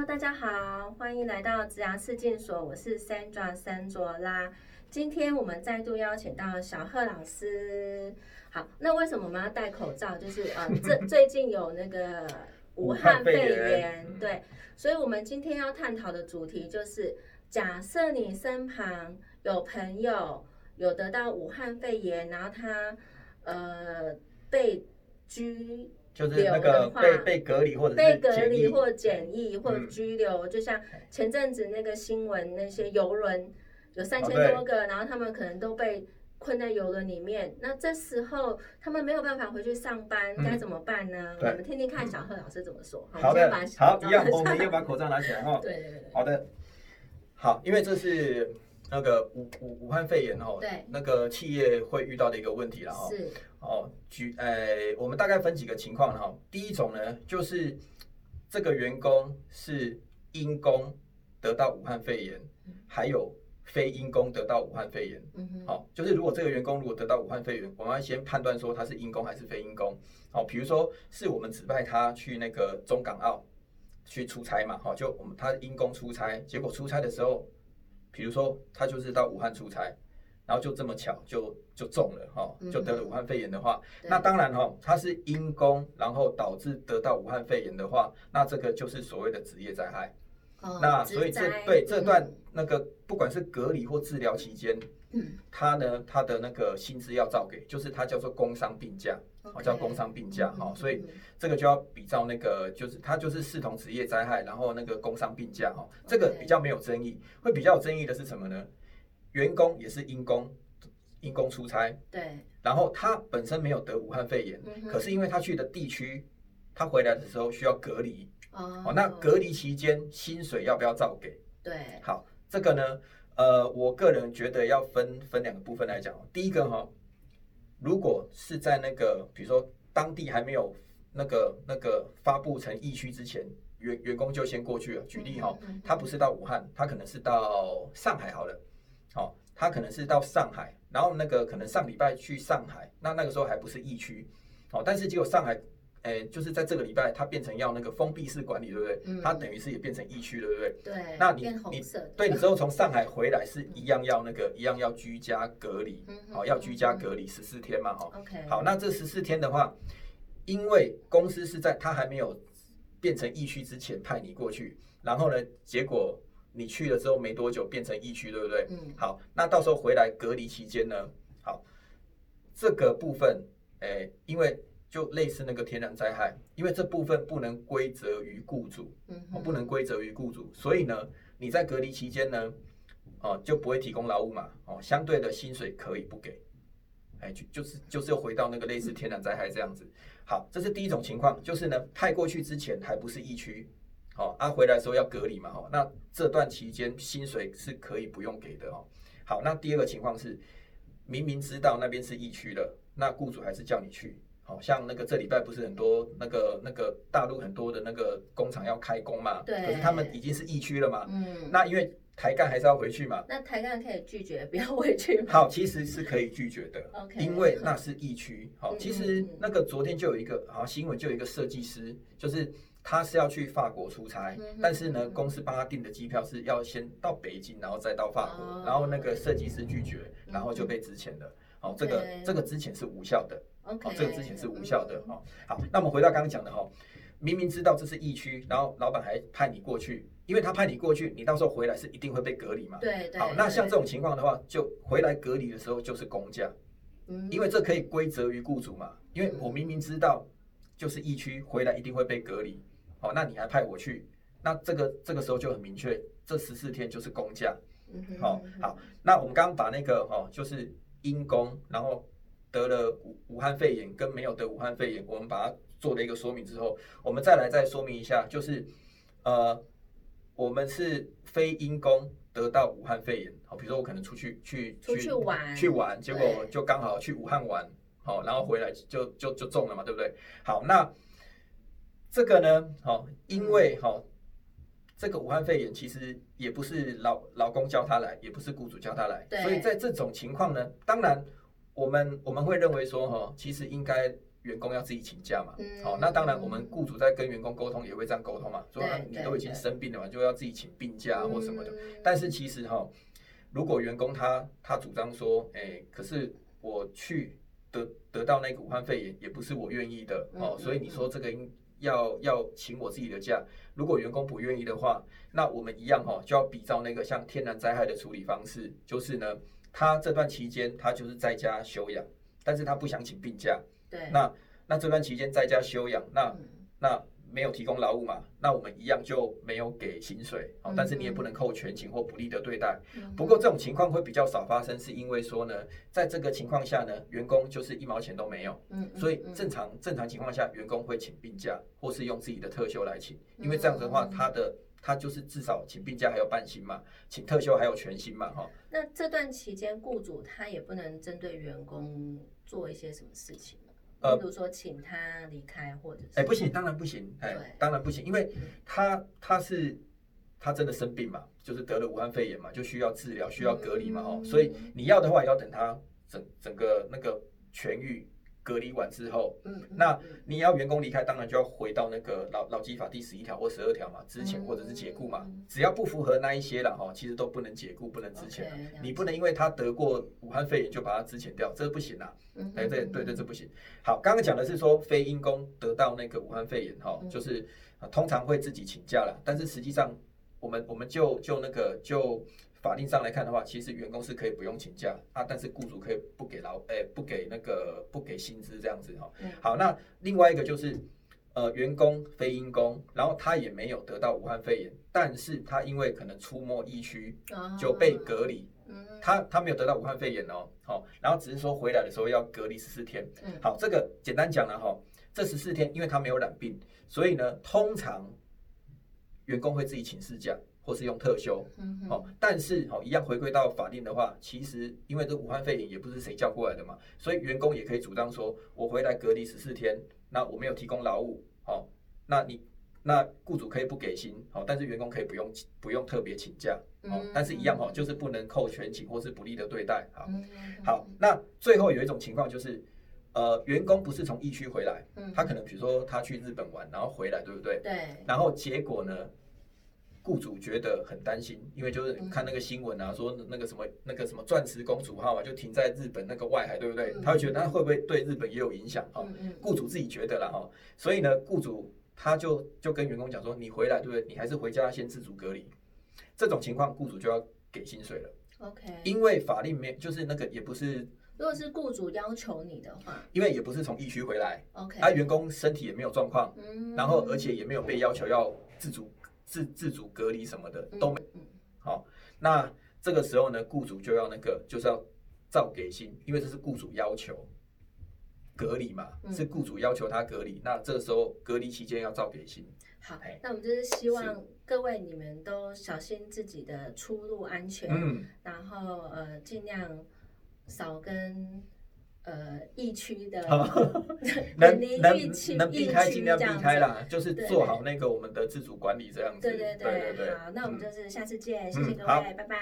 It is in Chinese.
Hello，大家好，欢迎来到植牙视镜所，我是 Sandra 三卓拉。今天我们再度邀请到小贺老师。好，那为什么我们要戴口罩？就是呃，这最近有那个 武汉肺炎，对，所以我们今天要探讨的主题就是，假设你身旁有朋友有得到武汉肺炎，然后他呃被居。就是那个被被隔离或者被隔离或检疫或拘留，就像前阵子那个新闻，那些游轮有三千多个，然后他们可能都被困在游轮里面。那这时候他们没有办法回去上班，该怎么办呢？我们听听看小贺老师怎么说。好的，好，一样，我们要把口罩拿起来哈。对对对。好的，好，因为这是。那个武武武汉肺炎哦，对，那个企业会遇到的一个问题了哈。是哦，举呃，我们大概分几个情况哈。第一种呢，就是这个员工是因公得到武汉肺炎，还有非因公得到武汉肺炎。嗯哼。好，就是如果这个员工如果得到武汉肺炎，我们要先判断说他是因公还是非因公。好，比如说是我们指派他去那个中港澳去出差嘛，好，就我们他因公出差，结果出差的时候。比如说，他就是到武汉出差，然后就这么巧就就中了哈，就得了武汉肺炎的话，那当然哈，他是因公，然后导致得到武汉肺炎的话，那这个就是所谓的职业灾害。那所以这对这段那个不管是隔离或治疗期间，他呢他的那个薪资要照给，就是他叫做工伤病假。哦，叫工伤病假哈，所以这个就要比照那个，就是他就是视同职业灾害，然后那个工伤病假哈，这个比较没有争议。会比较有争议的是什么呢？员工也是因公因公出差，对，然后他本身没有得武汉肺炎，可是因为他去的地区，他回来的时候需要隔离哦，那隔离期间薪水要不要照给？对，好，这个呢，呃，我个人觉得要分分两个部分来讲，第一个哈。如果是在那个，比如说当地还没有那个那个发布成疫区之前，员员工就先过去了。举例哈，他不是到武汉，他可能是到上海好了。好，他可能是到上海，然后那个可能上礼拜去上海，那那个时候还不是疫区。好，但是结果上海。哎，就是在这个礼拜，它变成要那个封闭式管理，对不对？嗯。它等于是也变成疫区，对不对？对。那你你对，你之后从上海回来是一样要那个一样要居家隔离，好，要居家隔离十四天嘛，哈。OK。好，那这十四天的话，因为公司是在它还没有变成疫区之前派你过去，然后呢，结果你去了之后没多久变成疫区，对不对？嗯。好，那到时候回来隔离期间呢，好，这个部分，哎，因为。就类似那个天然灾害，因为这部分不能归责于雇主，嗯，不能归责于雇主，所以呢，你在隔离期间呢，哦，就不会提供劳务嘛，哦，相对的薪水可以不给，哎，就就是就是又回到那个类似天然灾害这样子。好，这是第一种情况，就是呢，派过去之前还不是疫区，好，啊，回来的时候要隔离嘛，哈，那这段期间薪水是可以不用给的哦。好，那第二个情况是，明明知道那边是疫区了，那雇主还是叫你去。好像那个这礼拜不是很多那个那个大陆很多的那个工厂要开工嘛？对。可是他们已经是疫区了嘛？嗯。那因为台干还是要回去嘛？那台干可以拒绝不要回去吗？好，其实是可以拒绝的。OK。因为那是疫区。好，其实那个昨天就有一个好新闻，就有一个设计师，就是他是要去法国出差，但是呢，公司帮他订的机票是要先到北京，然后再到法国，然后那个设计师拒绝，然后就被支遣了。好，这个这个之前是无效的。好，这个之前是无效的哈。好，那我们回到刚刚讲的哈，明明知道这是疫区，然后老板还派你过去，因为他派你过去，你到时候回来是一定会被隔离嘛。对对。好，那像这种情况的话，就回来隔离的时候就是公假，嗯，因为这可以归责于雇主嘛。因为我明明知道就是疫区，回来一定会被隔离，好，那你还派我去，那这个这个时候就很明确，这十四天就是公假。嗯好，好，那我们刚刚把那个哦，就是因公，然后。得了武武汉肺炎跟没有得武汉肺炎，我们把它做了一个说明之后，我们再来再说明一下，就是呃，我们是非因公得到武汉肺炎，好，比如说我可能出去去出去玩去玩，结果就刚好去武汉玩，好，然后回来就就就中了嘛，对不对？好，那这个呢，好，因为好，这个武汉肺炎其实也不是老老公叫他来，也不是雇主叫他来，所以在这种情况呢，当然。我们我们会认为说哈，其实应该员工要自己请假嘛。嗯好、那当然我们雇主在跟员工沟通也会这样沟通嘛，说啊你都已经生病了嘛，就要自己请病假或什么的。嗯但是其实哈、如果员工他他主张说，哎、可是我去得得到那个武汉肺炎也不是我愿意的哦，嗯所以你说这个应要要请我自己的假，如果员工不愿意的话，那我们一样哈、就要比照那个像天然灾害的处理方式，就是呢，他这段期间他就是在家休养，但是他不想请病假，对，那那这段期间在家休养，那嗯。那没有提供劳务嘛，那我们一样就没有给薪水哦嗯，但是你也不能扣全勤或不利的对待。嗯。不过这种情况会比较少发生，是因为说呢，在这个情况下呢，员工就是一毛钱都没有，所以嗯。正常正常情况下，员工会请病假或是用自己的特休来请，因为这样子的话，嗯。他的他就是至少请病假还有半薪嘛，请特休还有全薪嘛，哈。那这段期间，雇主他也不能针对员工做一些什么事情比如说请他离开，或者是哎，不行，当然不行，对。哎，当然不行，因为他他是他真的生病嘛，就是得了武汉肺炎嘛，就需要治疗，需要隔离嘛，哦，嗯。所以你要的话也要等他整整个那个痊愈隔离完之后，嗯，嗯那嗯你要员工离开，当然就要回到那个劳劳基法第十一条或十二条嘛，之前嗯或者是解雇嘛，只要不符合那一些了哈，其实都不能解雇，不能之前你不能因为他得过武汉肺炎就把他之前掉，这不行啊。嗯哎，对嗯对对，这不行。好，刚刚讲的是说非因公得到那个武汉肺炎哈，嗯。就是呃通常会自己请假了，但是实际上我们我们就就那个就法令上来看的话，其实员工是可以不用请假啊，但是雇主可以不给劳哎不给那个不给薪资这样子哈。嗯好，那另外一个就是呃员工非因工，然后他也没有得到武汉肺炎，但是他因为可能出没疫区哦就被隔离。嗯他他没有得到武汉肺炎哦，好、然后只是说回来的时候要隔离十四天。嗯好，这个简单讲了哈，这十四天因为他没有染病，所以呢，通常员工会自己请事假或是用特休。嗯哦，但是哦，一样回归到法令的话，其实因为这武汉肺炎也不是谁叫过来的嘛，所以员工也可以主张说，我回来隔离十四天，那我没有提供劳务，哦，那你那雇主可以不给薪，哦，但是员工可以不用不用特别请假，哦，但是一样哦，就是不能扣全勤或是不利的对待，好，嗯。好，那最后有一种情况就是，呃，员工不是从疫区回来，嗯。他可能比如说他去日本玩，然后回来，对不对？对。然后结果呢，雇主觉得很担心，因为就是看那个新闻啊，说那个什么那个什么钻石公主号啊，就停在日本那个外海，对不对？嗯他会觉得那会不会对日本也有影响哈？嗯嗯雇主自己觉得啦哈，所以呢，雇主他就就跟员工讲说，你回来对不对？你还是回家先自主隔离。这种情况，雇主就要给薪水了，OK，因为法令没就是那个也不是，如果是雇主要求你的话因为也不是从疫区回来，，OK，啊，员工身体也没有状况，嗯然后而且也没有被要求要自主自自主隔离什么的都没。嗯好，那这个时候呢，雇主就要那个就是要照给薪，因为这是雇主要求隔离嘛，嗯是雇主要求他隔离，那这个时候隔离期间要照给薪。好哎，那我们就是希望各位你们都小心自己的出入安全，嗯，然后呃尽量少跟呃疫区的 能 能区能避开尽量避开啦，就是做好那个我们的自主管理这样子。对对对对好，那我们嗯就是下次见，谢谢各位，拜拜。